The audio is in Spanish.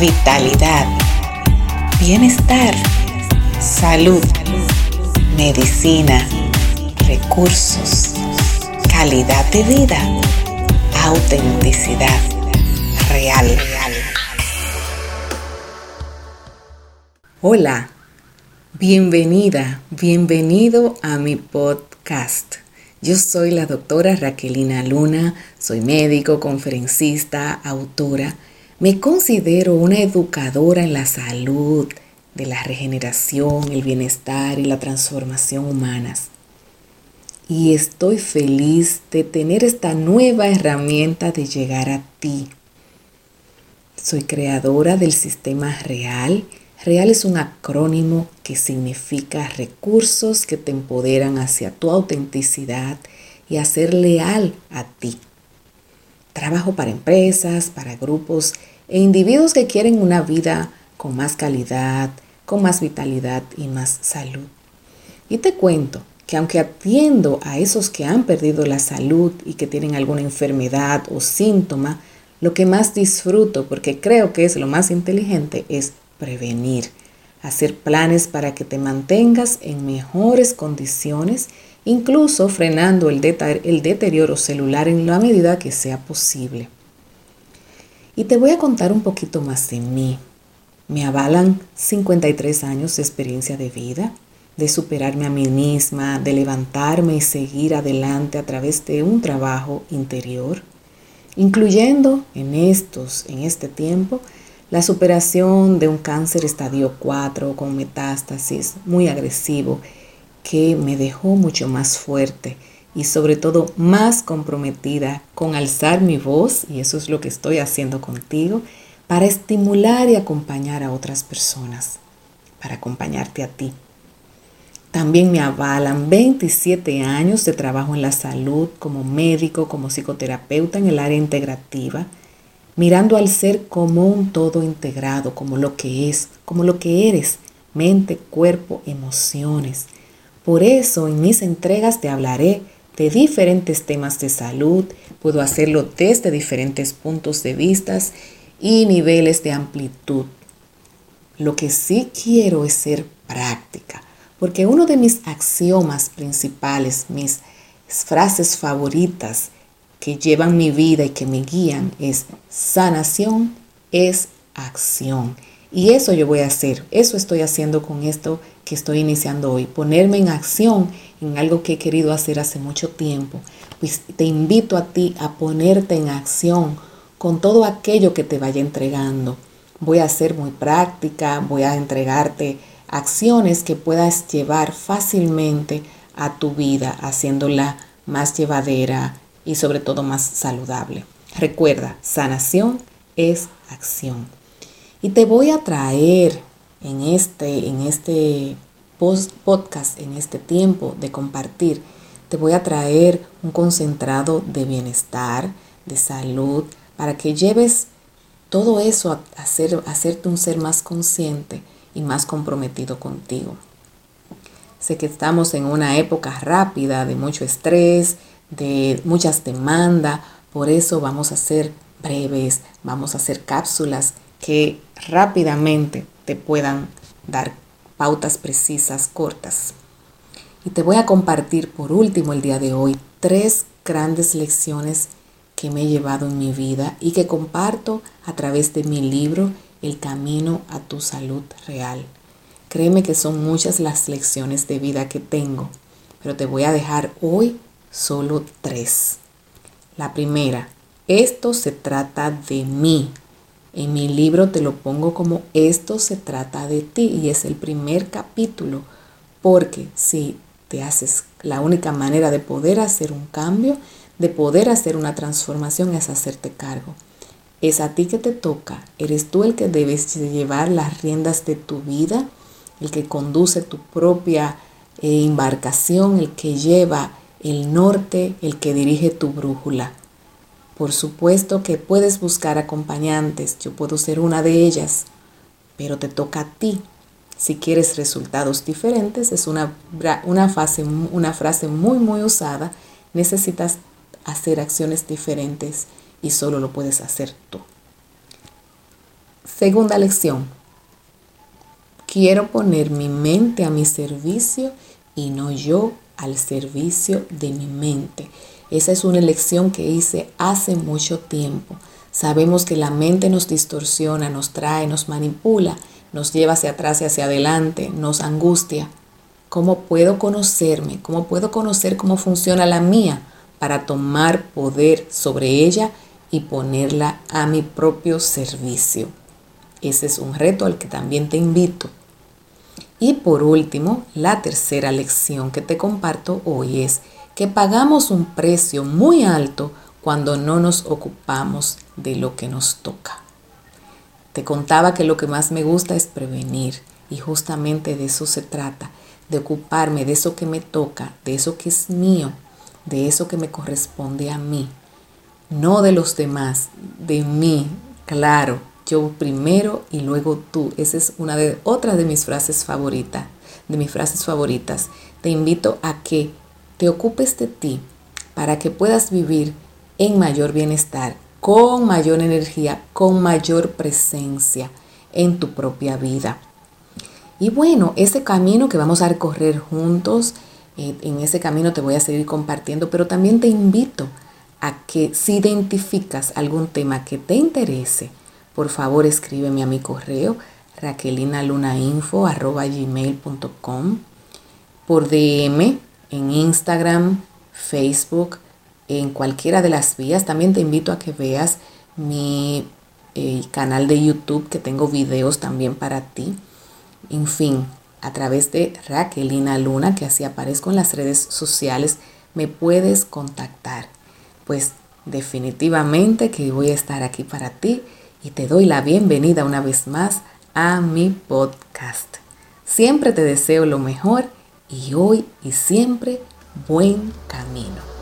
vitalidad, bienestar, salud, medicina, recursos, calidad de vida, autenticidad real. Hola, bienvenida, bienvenido a mi podcast. Yo soy la doctora Raquelina Luna, soy médico, conferencista, autora. Me considero una educadora en la salud, de la regeneración, el bienestar y la transformación humanas. Y estoy feliz de tener esta nueva herramienta de llegar a ti. Soy creadora del sistema real Real es un acrónimo que significa recursos que te empoderan hacia tu autenticidad y a ser leal a ti. Trabajo para empresas, para grupos e individuos que quieren una vida con más calidad, con más vitalidad y más salud. Y te cuento que aunque atiendo a esos que han perdido la salud y que tienen alguna enfermedad o síntoma, lo que más disfruto, porque creo que es lo más inteligente, es prevenir, hacer planes para que te mantengas en mejores condiciones, incluso frenando el, deterioro celular en la medida que sea posible. Y te voy a contar un poquito más de mí. Me avalan 53 años de experiencia de vida, de superarme a mí misma, de levantarme y seguir adelante a través de un trabajo interior, incluyendo en estos, en este tiempo, la superación de un cáncer estadio 4 con metástasis muy agresivo que me dejó mucho más fuerte y sobre todo más comprometida con alzar mi voz, y eso es lo que estoy haciendo contigo, para estimular y acompañar a otras personas, para acompañarte a ti. También me avalan 27 años de trabajo en la salud como médico, como psicoterapeuta en el área integrativa, mirando al ser como un todo integrado, como lo que es, como lo que eres, mente, cuerpo, emociones. Por eso en mis entregas te hablaré de diferentes temas de salud, puedo hacerlo desde diferentes puntos de vista y niveles de amplitud. Lo que sí quiero es ser práctica, porque uno de mis axiomas principales, mis frases favoritas, que llevan mi vida y que me guían es sanación, es acción. Y eso yo voy a hacer, eso estoy haciendo con esto que estoy iniciando hoy, ponerme en acción en algo que he querido hacer hace mucho tiempo. Pues te invito a ti a ponerte en acción con todo aquello que te vaya entregando. Voy a ser muy práctica, voy a entregarte acciones que puedas llevar fácilmente a tu vida, haciéndola más llevadera, y sobre todo más saludable. Recuerda, sanación es acción. Y te voy a traer en este, en este podcast, en este tiempo de compartir, te voy a traer un concentrado de bienestar, de salud, para que lleves todo eso a, hacer, a hacerte un ser más consciente y más comprometido contigo. Sé que estamos en una época rápida de mucho estrés, de muchas demandas, por eso vamos a hacer breves, vamos a hacer cápsulas que rápidamente te puedan dar pautas precisas, cortas. Y te voy a compartir por último el día de hoy tres grandes lecciones que me he llevado en mi vida y que comparto a través de mi libro El Camino a tu Salud Real. Créeme que son muchas las lecciones de vida que tengo, pero te voy a dejar hoy solo tres. La primera, esto se trata de mí. En mi libro te lo pongo como esto se trata de ti y es el primer capítulo porque si te haces la única manera de poder hacer un cambio, de poder hacer una transformación es hacerte cargo. Es a ti que te toca, eres tú el que debes llevar las riendas de tu vida, el que conduce tu propia eh, embarcación, el que lleva el norte el que dirige tu brújula. Por supuesto que puedes buscar acompañantes, yo puedo ser una de ellas, pero te toca a ti. Si quieres resultados diferentes, es una, una, fase, una frase muy, muy usada. Necesitas hacer acciones diferentes y solo lo puedes hacer tú. Segunda lección. Quiero poner mi mente a mi servicio y no yo al servicio de mi mente. Esa es una elección que hice hace mucho tiempo. Sabemos que la mente nos distorsiona, nos trae, nos manipula, nos lleva hacia atrás y hacia adelante, nos angustia. ¿Cómo puedo conocerme? ¿Cómo puedo conocer cómo funciona la mía para tomar poder sobre ella y ponerla a mi propio servicio? Ese es un reto al que también te invito. Y por último, la tercera lección que te comparto hoy es que pagamos un precio muy alto cuando no nos ocupamos de lo que nos toca. Te contaba que lo que más me gusta es prevenir y justamente de eso se trata, de ocuparme de eso que me toca, de eso que es mío, de eso que me corresponde a mí, no de los demás, de mí, claro, yo primero y luego tú. Esa es una de otra de mis frases favoritas, de mis frases favoritas. Te invito a que te ocupes de ti para que puedas vivir en mayor bienestar, con mayor energía, con mayor presencia en tu propia vida. Y bueno, ese camino que vamos a recorrer juntos, eh, en ese camino te voy a seguir compartiendo, pero también te invito a que si identificas algún tema que te interese, por favor escríbeme a mi correo raquelinalunainfo.gmail.com por DM en Instagram, Facebook, en cualquiera de las vías. También te invito a que veas mi canal de YouTube que tengo videos también para ti. En fin, a través de Raquelina Luna, que así aparezco en las redes sociales, me puedes contactar. Pues definitivamente que voy a estar aquí para ti y te doy la bienvenida una vez más a mi podcast. Siempre te deseo lo mejor y hoy y siempre buen camino.